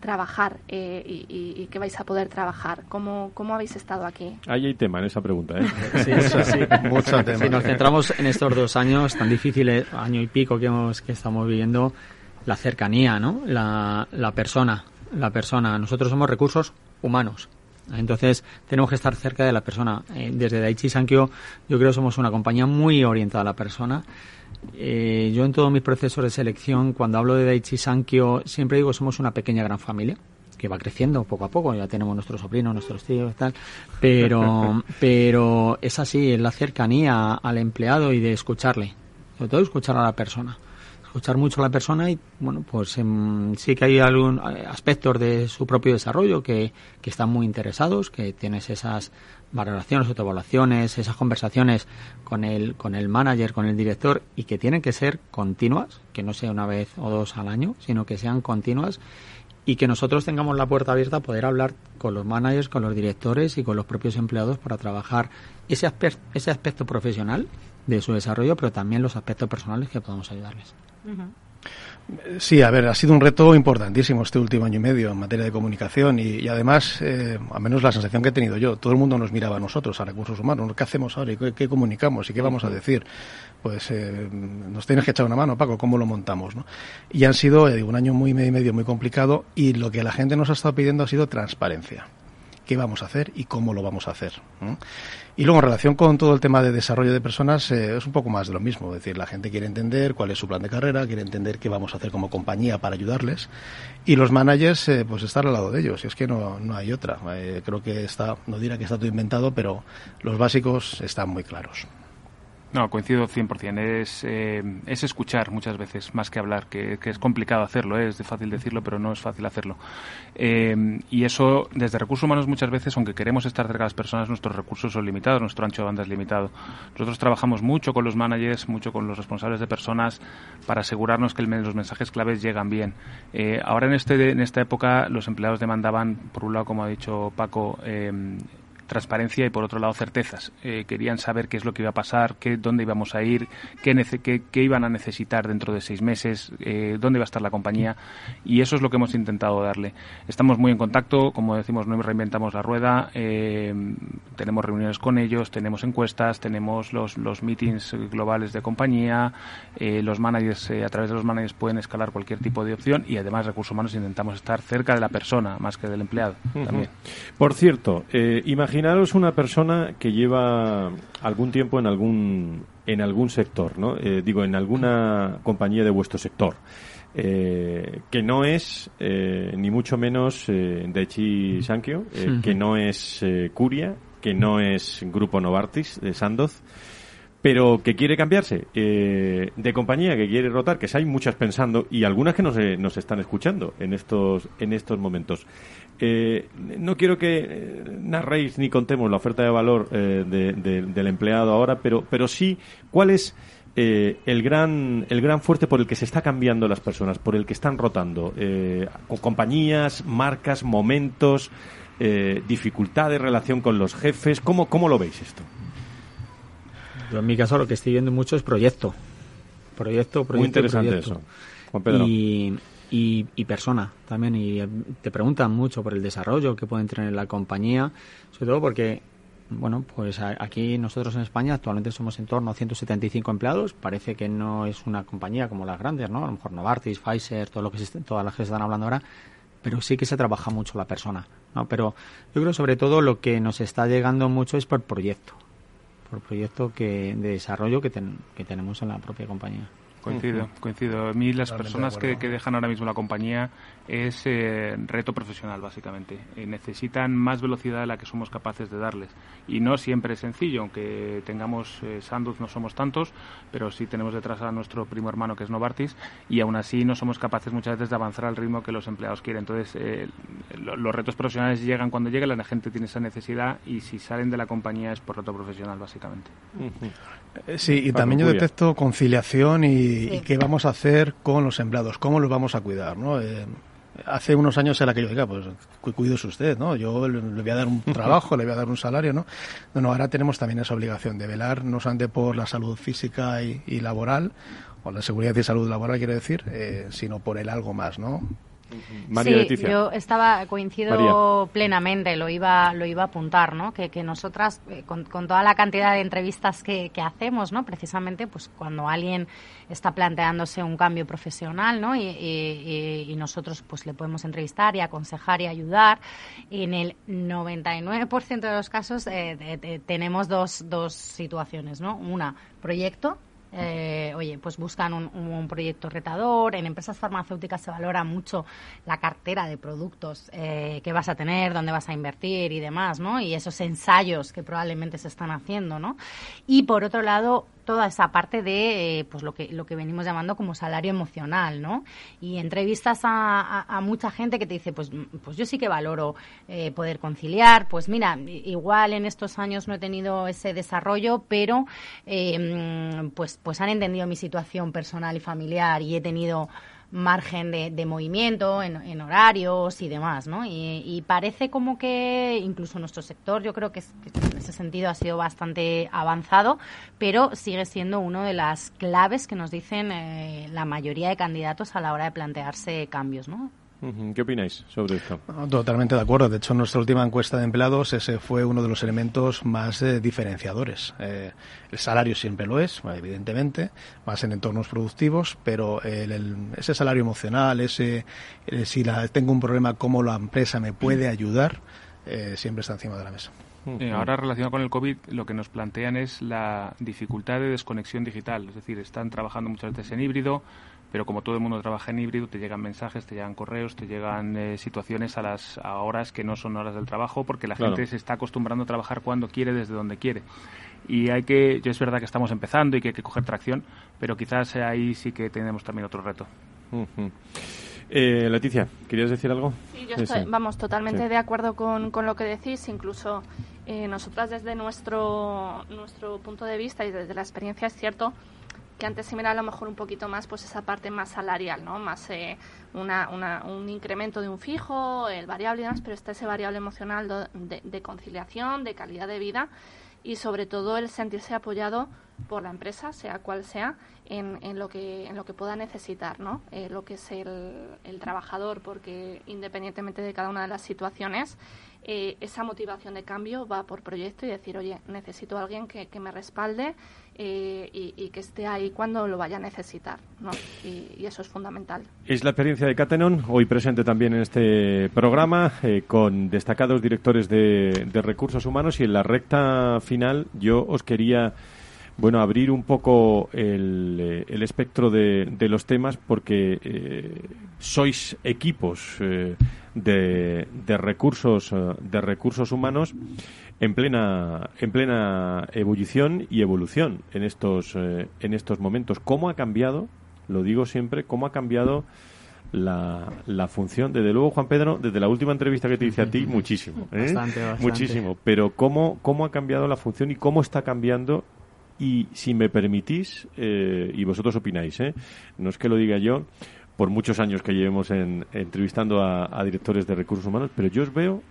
trabajar y, y, que vais a poder trabajar. ¿Cómo, ¿Cómo habéis estado aquí? Ahí hay tema en esa pregunta, ¿eh? sí, eso sí. Mucho tema. Si nos centramos en estos dos años tan difíciles, año y pico que, hemos, que estamos viviendo, la cercanía, ¿no? La, la persona, la persona. Nosotros somos recursos humanos. Entonces, tenemos que estar cerca de la persona. Eh, desde Daichi Sankyo, yo creo que somos una compañía muy orientada a la persona. Eh, yo en todos mis procesos de selección, cuando hablo de Daichi Sankyo, siempre digo que somos una pequeña gran familia que va creciendo poco a poco, ya tenemos nuestros sobrinos, nuestros tíos y tal, pero, pero es así, es la cercanía al empleado y de escucharle, sobre todo escuchar a la persona escuchar mucho a la persona y, bueno, pues em, sí que hay algún eh, aspectos de su propio desarrollo que, que están muy interesados, que tienes esas valoraciones, autoevaluaciones, esas conversaciones con el, con el manager, con el director y que tienen que ser continuas, que no sea una vez o dos al año, sino que sean continuas y que nosotros tengamos la puerta abierta a poder hablar con los managers, con los directores y con los propios empleados para trabajar ese, ese aspecto profesional de su desarrollo, pero también los aspectos personales que podamos ayudarles. Sí, a ver, ha sido un reto importantísimo este último año y medio en materia de comunicación y, además, eh, al menos la sensación que he tenido yo, todo el mundo nos miraba a nosotros, a recursos humanos, ¿qué hacemos ahora y qué, comunicamos y qué vamos a decir? Pues eh, nos tienes que echar una mano, Paco, ¿cómo lo montamos? ¿no? Y han sido eh, un año muy medio y medio muy complicado y lo que la gente nos ha estado pidiendo ha sido transparencia qué vamos a hacer y cómo lo vamos a hacer. Y luego, en relación con todo el tema de desarrollo de personas, eh, es un poco más de lo mismo. Es decir, la gente quiere entender cuál es su plan de carrera, quiere entender qué vamos a hacer como compañía para ayudarles. Y los managers, eh, pues estar al lado de ellos. Y es que no, no hay otra. Eh, creo que está, no dirá que está todo inventado, pero los básicos están muy claros. No, coincido 100%. Es, eh, es escuchar muchas veces, más que hablar, que, es complicado hacerlo, ¿eh? es fácil decirlo, pero no es fácil hacerlo. Eh, y eso, desde recursos humanos, muchas veces, aunque queremos estar cerca de las personas, nuestros recursos son limitados, nuestro ancho de banda es limitado. Nosotros trabajamos mucho con los managers, mucho con los responsables de personas, para asegurarnos que los mensajes claves llegan bien. ahora, en, este, en esta época, los empleados demandaban, por un lado, como ha dicho Paco, transparencia y por otro lado certezas. Eh, querían saber qué es lo que iba a pasar, qué, dónde íbamos a ir, qué, qué, iban a necesitar dentro de seis meses, eh, dónde iba a estar la compañía y eso es lo que hemos intentado darle. Estamos muy en contacto, como decimos, no reinventamos la rueda, eh, tenemos reuniones con ellos, tenemos encuestas, tenemos los, los meetings globales de compañía, los managers, a través de los managers pueden escalar cualquier tipo de opción y además recursos humanos intentamos estar cerca de la persona más que del empleado también. Por cierto, imagínate imaginaros una persona que lleva algún tiempo en algún en algún sector, ¿no? Eh, digo, en alguna compañía de vuestro sector. Eh, que no es eh, ni mucho menos eh, Daichi Sankyo, que no es Curia, que no es Grupo Novartis de Sandoz, pero que quiere cambiarse de compañía, que quiere rotar, que hay muchas pensando y algunas que nos, están escuchando en estos en estos momentos. Eh, no quiero que eh, narréis ni contemos la oferta de valor eh, del empleado ahora, pero, pero sí cuál es eh, el, gran, el gran fuerte por el que se está cambiando las personas, por el que están rotando. Eh, compañías, marcas, momentos, eh, dificultades, relación con los jefes. ¿Cómo, ¿Cómo lo veis esto? Yo en mi caso lo que estoy viendo mucho es proyecto. Proyecto, proyecto. Muy interesante eso. Juan Pedro. Y, y, y, persona también. Y te preguntan mucho por el desarrollo que pueden tener en la compañía, sobre todo porque bueno, pues aquí nosotros en España actualmente somos en torno a 175 empleados. Parece que no es una compañía como las grandes, ¿no? A lo mejor Novartis, Pfizer, todo lo que se, todas las que se están hablando ahora, pero sí que se trabaja mucho la persona, ¿no? Pero yo creo sobre todo lo que nos está llegando mucho es por proyecto, por proyecto que, de desarrollo que, que tenemos en la propia compañía. Coincido, coincido. A mí las personas que, dejan ahora mismo la compañía es eh, reto profesional, básicamente. Eh, necesitan más velocidad de la que somos capaces de darles. Y no siempre es sencillo, aunque tengamos eh, Sanduz, no somos tantos, pero sí tenemos detrás a nuestro primo hermano que es Novartis, y aún así no somos capaces muchas veces de avanzar al ritmo que los empleados quieren. Entonces, eh, los retos profesionales llegan cuando llegan, la gente tiene esa necesidad, y si salen de la compañía es por reto profesional, básicamente. Sí, y también yo detecto conciliación y, qué vamos a hacer con los empleados, cómo los vamos a cuidar, ¿no? Eh, hace unos años era que yo, diga, pues cuídese usted, ¿no? Yo le, voy a dar un trabajo, le voy a dar un salario, ¿no? No, ahora tenemos también esa obligación de velar no solamente por la salud física y, laboral, o la seguridad y salud laboral, quiero decir, eh, sino por el algo más, ¿no? María sí, yo estaba, coincido plenamente, lo iba, lo iba a apuntar, ¿no? Que, que nosotras, eh, con, toda la cantidad de entrevistas que, que, hacemos, ¿no? Precisamente, pues cuando alguien está planteándose un cambio profesional, ¿no? Y, y, nosotros, pues le podemos entrevistar y aconsejar y ayudar. En el 99% de los casos eh, tenemos dos, dos situaciones, ¿no? Una, proyecto, eh, oye, pues buscan un, proyecto retador. En empresas farmacéuticas se valora mucho la cartera de productos eh, que vas a tener, dónde vas a invertir y demás, ¿no? Y esos ensayos que probablemente se están haciendo, ¿no? Y por otro lado, toda esa parte de eh, pues lo que lo que venimos llamando como salario emocional no y entrevistas a, mucha gente que te dice pues pues yo sí que valoro eh, poder conciliar pues mira igual en estos años no he tenido ese desarrollo pero eh, pues pues han entendido mi situación personal y familiar y he tenido margen de, movimiento en, horarios y demás, ¿no? Y, parece como que incluso nuestro sector, yo creo que, en ese sentido ha sido bastante avanzado, pero sigue siendo una de las claves que nos dicen eh, la mayoría de candidatos a la hora de plantearse cambios, ¿no? ¿Qué opináis sobre esto? Totalmente de acuerdo. De hecho, en nuestra última encuesta de empleados ese fue uno de los elementos más eh, diferenciadores. Eh, el salario siempre lo es, evidentemente, más en entornos productivos, pero ese salario emocional, ese si la, tengo un problema, cómo la empresa me puede ayudar, eh, siempre está encima de la mesa. ahora relacionado con el COVID, lo que nos plantean es la dificultad de desconexión digital. Es decir, están trabajando muchas veces en híbrido, pero como todo el mundo trabaja en híbrido, te llegan mensajes, te llegan correos, te llegan eh, situaciones a las horas que no son horas del trabajo, porque la gente se está acostumbrando a trabajar cuando quiere, desde donde quiere. Y hay que, yo es verdad que estamos empezando y que hay que coger tracción, pero quizás ahí sí que tenemos también otro reto. Eh, Leticia, ¿querías decir algo? Sí, yo estoy, vamos, totalmente de acuerdo con, con, lo que decís. Incluso eh, nosotras desde nuestro, nuestro punto de vista y desde la experiencia es cierto que antes se mira a lo mejor un poquito más pues esa parte más salarial, ¿no? Más eh, una, un incremento de un fijo, el variable y pero está ese variable emocional de, conciliación, de calidad de vida y sobre todo el sentirse apoyado por la empresa, sea cual sea, en, en lo que en lo que pueda necesitar, ¿no? Eh, lo que es el, el trabajador, porque independientemente de cada una de las situaciones, eh, esa motivación de cambio va por proyecto y decir, oye, necesito a alguien que, me respalde eh, y, que esté ahí cuando lo vaya a necesitar. ¿no? Y, eso es fundamental. Es la experiencia de Catenon, hoy presente también en este programa, eh, con destacados directores de, recursos humanos y en la recta final yo os quería bueno, abrir un poco el, espectro de, los temas porque sois equipos de, de recursos eh, de recursos humanos en plena en plena ebullición y evolución en estos eh, en estos momentos cómo ha cambiado lo digo siempre cómo ha cambiado la, la, función. Desde luego, Juan Pedro, desde la última entrevista que te hice a ti, muchísimo. ¿eh? Muchísimo. Pero ¿cómo, ¿cómo ha cambiado la función y cómo está cambiando Y si me permitís, eh, y vosotros opináis, ¿eh? no es que lo diga yo, por muchos años que llevemos en, entrevistando a, directores de recursos humanos, pero yo os veo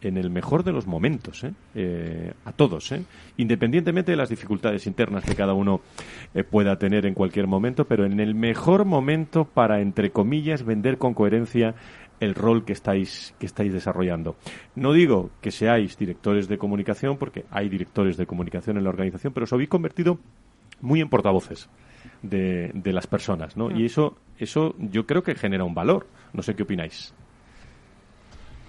en el mejor de los momentos, ¿eh? Eh, a todos, ¿eh? independientemente de las dificultades internas que cada uno pueda tener en cualquier momento, pero en el mejor momento para, entre comillas, vender con coherencia el rol que estáis, que estáis desarrollando. No digo que seáis directores de comunicación, porque hay directores de comunicación en la organización, pero os habéis convertido muy en portavoces de, de las personas, ¿no? Y eso, eso yo creo que genera un valor. No sé qué opináis.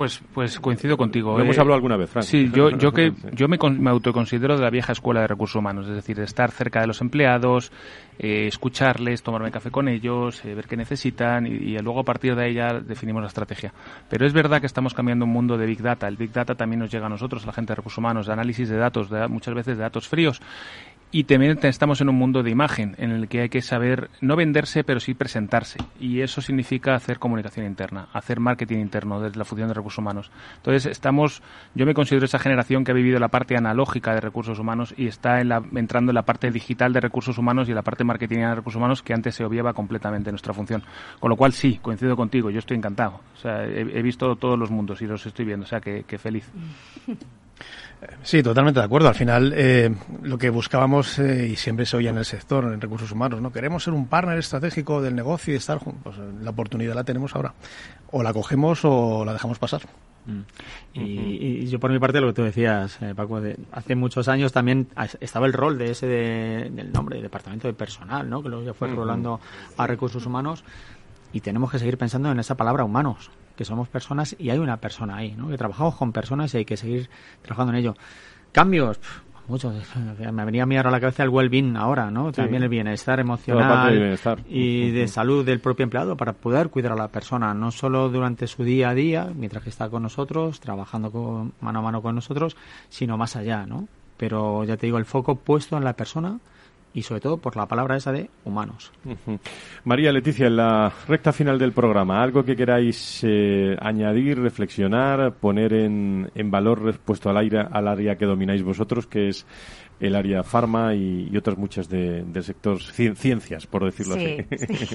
Pues, pues coincido contigo. hemos eh, hablado alguna vez, Frank. Sí, yo, yo, que, yo me, me autoconsidero de la vieja escuela de recursos humanos, es decir, estar cerca de los empleados, eh, escucharles, tomarme café con ellos, eh, ver qué necesitan y, luego a partir de ahí ya definimos la estrategia. Pero es verdad que estamos cambiando un mundo de Big Data. El Big Data también nos llega a nosotros, a la gente de recursos humanos, de análisis de datos, muchas veces de datos fríos. Y también estamos en un mundo de imagen, en el que hay que saber no venderse, pero sí presentarse. Y eso significa hacer comunicación interna, hacer marketing interno desde la función de recursos humanos. Entonces, estamos, yo me considero esa generación que ha vivido la parte analógica de recursos humanos y está en la, entrando en la parte digital de recursos humanos y la parte marketing de recursos humanos que antes se obviaba completamente en nuestra función. Con lo cual, sí, coincido contigo, yo estoy encantado. O sea, he, visto todos los mundos y los estoy viendo, o sea, que, que feliz. Sí, totalmente de acuerdo. Al final, eh, lo que buscábamos, eh, y siempre se oye en el sector, en recursos humanos, ¿no? Queremos ser un partner estratégico del negocio y estar juntos. Pues, la oportunidad la tenemos ahora. O la cogemos o la dejamos pasar. Mm. Y, yo por mi parte lo que tú decías, eh, Paco, de, hace muchos años también estaba el rol de ese del nombre, de departamento de personal, ¿no? Que luego ya fue rolando a recursos humanos y tenemos que seguir pensando en esa palabra humanos que somos personas y hay una persona ahí, ¿no? Que trabajamos con personas y hay que seguir trabajando en ello. Cambios, muchos. Me venía a mirar a la cabeza el well-being ahora, ¿no? También el bienestar emocional y de salud del propio empleado para poder cuidar a la persona, no solo durante su día a día, mientras que está con nosotros, trabajando con, mano a mano con nosotros, sino más allá, ¿no? Pero ya te digo, el foco puesto en la persona y sobre todo por la palabra esa de humanos. María Leticia, en la recta final del programa, ¿algo que queráis eh, añadir, reflexionar, poner en, en valor respecto al, aire, al área que domináis vosotros, que es el área farma y, otras muchas de, del sector ciencias, por decirlo así.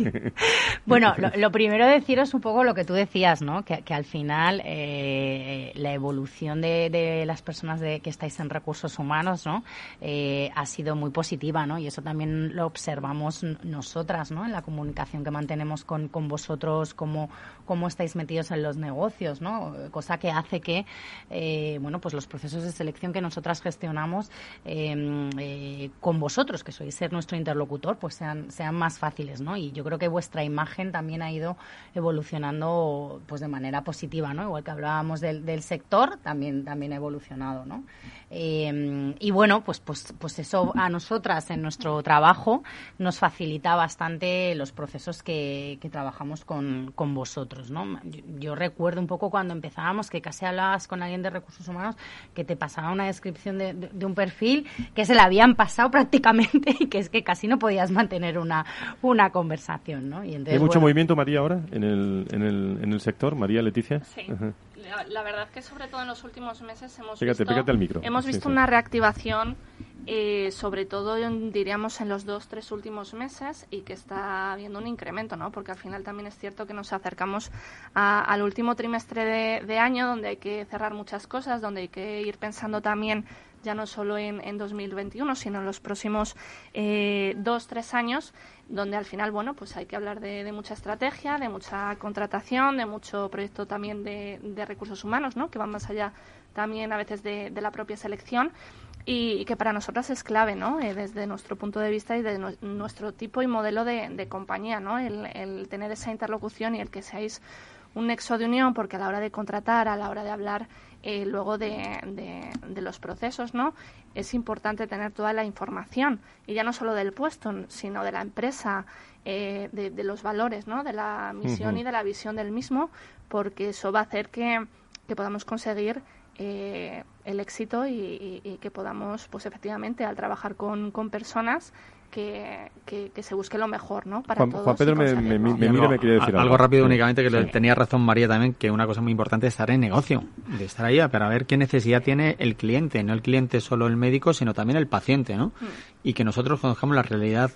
bueno, lo, primero deciros un poco lo que tú decías, ¿no? Que, al final eh, la evolución de, las personas de, que estáis en recursos humanos, ¿no? Eh, ha sido muy positiva, ¿no? Y eso también lo observamos nosotras, ¿no? En la comunicación que mantenemos con, con vosotros, cómo, cómo estáis metidos en los negocios, ¿no? Cosa que hace que, eh, bueno, pues los procesos de selección que nosotras gestionamos Em, eh, con vosotros, que sois ser nuestro interlocutor, pues sean, sean más fáciles, ¿no? Y yo creo que vuestra imagen también ha ido evolucionando pues de manera positiva, ¿no? Igual que hablábamos del, sector, también, también ha evolucionado, ¿no? Eh, y bueno, pues, pues, pues eso a nosotras en nuestro trabajo nos facilita bastante los procesos que, que trabajamos con, con vosotros. ¿no? Yo, recuerdo un poco cuando empezábamos que casi hablabas con alguien de recursos humanos que te pasaba una descripción de, de, un perfil que se le habían pasado prácticamente y que es que casi no podías mantener una, una conversación. ¿no? Y ¿Hay mucho movimiento, María, ahora en el, en el, en el sector? María Leticia. Sí la, verdad que sobre todo en los últimos meses hemos visto, hemos visto una reactivación, eh, sobre todo diríamos en los dos, tres últimos meses y que está habiendo un incremento, ¿no? Porque al final también es cierto que nos acercamos al último trimestre de, año donde hay que cerrar muchas cosas, donde hay que ir pensando también ya no solo en, en 2021, sino en los próximos eh, dos, tres años donde al final, bueno, pues hay que hablar de, mucha estrategia, de mucha contratación, de mucho proyecto también de, recursos humanos, ¿no? Que van más allá también a veces de, la propia selección y, que para nosotras es clave, ¿no? Eh, desde nuestro punto de vista y de nuestro tipo y modelo de, compañía, ¿no? El, tener esa interlocución y el que seáis un nexo de unión, porque a la hora de contratar, a la hora de hablar eh, luego de, de, los procesos, ¿no? es importante tener toda la información, y ya no solo del puesto, sino de la empresa, eh, de, los valores, ¿no? de la misión y de la visión del mismo, porque eso va a hacer que, podamos conseguir eh, el éxito y, que podamos, pues efectivamente, al trabajar con, con personas, que, que, se busque lo mejor, ¿no? Para Juan, Juan Pedro me, me, mira me quiere decir algo. Algo rápido únicamente, que tenía razón María también, que una cosa muy importante es estar en negocio, de estar ahí para ver qué necesidad tiene el cliente, no el cliente solo el médico, sino también el paciente, ¿no? Mm. Y que nosotros conozcamos la realidad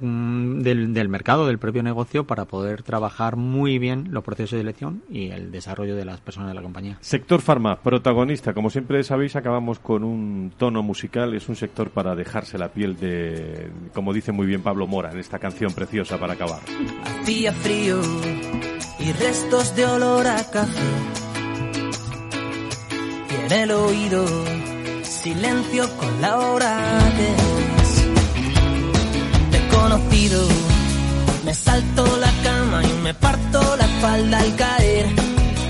del, del, mercado, del propio negocio, para poder trabajar muy bien los procesos de elección y el desarrollo de las personas de la compañía. Sector Farma, protagonista. Como siempre sabéis, acabamos con un tono musical. Es un sector para dejarse la piel de, como dice muy bien Pablo Mora en esta canción preciosa para acabar. Hacía frío y restos de olor a café. Y en el oído, silencio con la hora me salto la cama y me parto la espalda al caer.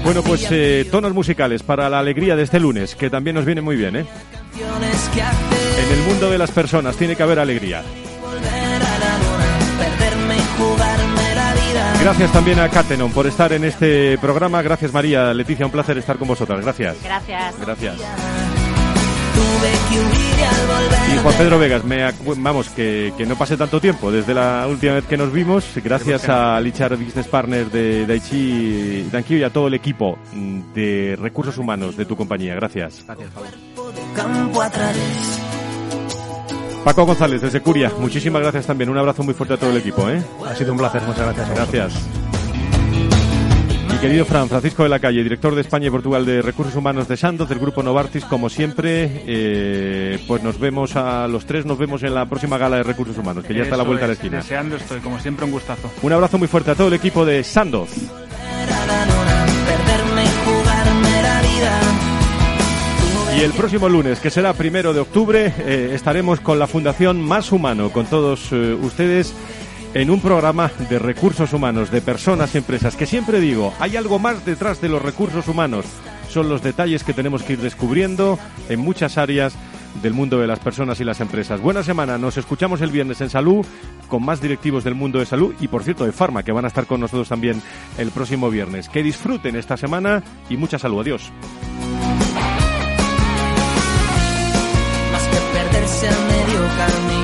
Bueno, pues eh, tonos musicales para la alegría de este lunes, que también nos viene muy bien, ¿eh? En el mundo de las personas tiene que haber alegría. Gracias también a Catenon por estar en este programa. Gracias María, Leticia, un placer estar con vosotras. Gracias. Gracias. Gracias. Y Juan Pedro Vegas, me, vamos, que, no pase tanto tiempo desde la última vez que nos vimos, gracias a Lichar Business Partners de Daichi Dankyo y a todo el equipo de recursos humanos de tu compañía. Gracias. Gracias, Paco González, desde Curia, muchísimas gracias también. Un abrazo muy fuerte a todo el equipo. ¿eh? Ha sido un placer, muchas gracias. Gracias. Querido Fran, Francisco de la Calle, director de España y Portugal de Recursos Humanos de Santos, del Grupo Novartis, como siempre, eh, pues nos vemos a los tres, nos vemos en la próxima gala de Recursos Humanos, que ya está a la vuelta de la esquina. Deseando estoy, como siempre, un gustazo. Un abrazo muy fuerte a todo el equipo de Sandoz. Y el próximo lunes, que será primero de octubre, eh, estaremos con la Fundación Más Humano, con todos eh, ustedes en un programa de recursos humanos, de personas y empresas, que siempre digo, hay algo más detrás de los recursos humanos. Son los detalles que tenemos que ir descubriendo en muchas áreas del mundo de las personas y las empresas. Buena semana, nos escuchamos el viernes en Salud con más directivos del mundo de salud y por cierto de Farma que van a estar con nosotros también el próximo viernes. Que disfruten esta semana y mucha salud. Adiós. Seguido,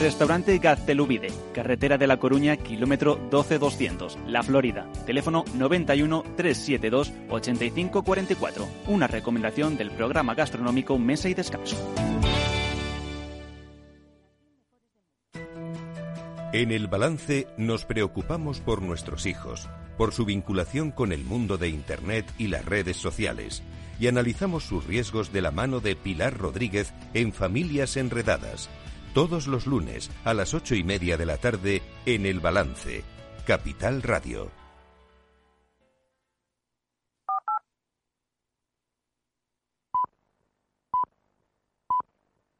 Restaurante Gaztelubide, carretera de La Coruña, kilómetro 12200, La Florida. Teléfono 91 372 8544. Una recomendación del programa gastronómico Mesa y Descanso. En el balance nos preocupamos por nuestros hijos, por su vinculación con el mundo de Internet y las redes sociales, y analizamos sus riesgos de la mano de Pilar Rodríguez en Familias Enredadas, todos los lunes a las ocho y media de la tarde en El Balance, Capital Radio.